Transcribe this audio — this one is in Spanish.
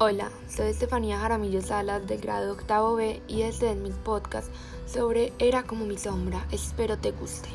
Hola, soy Estefanía Jaramillo Salas del grado octavo B y este es mi podcast sobre Era como mi sombra. Espero te guste.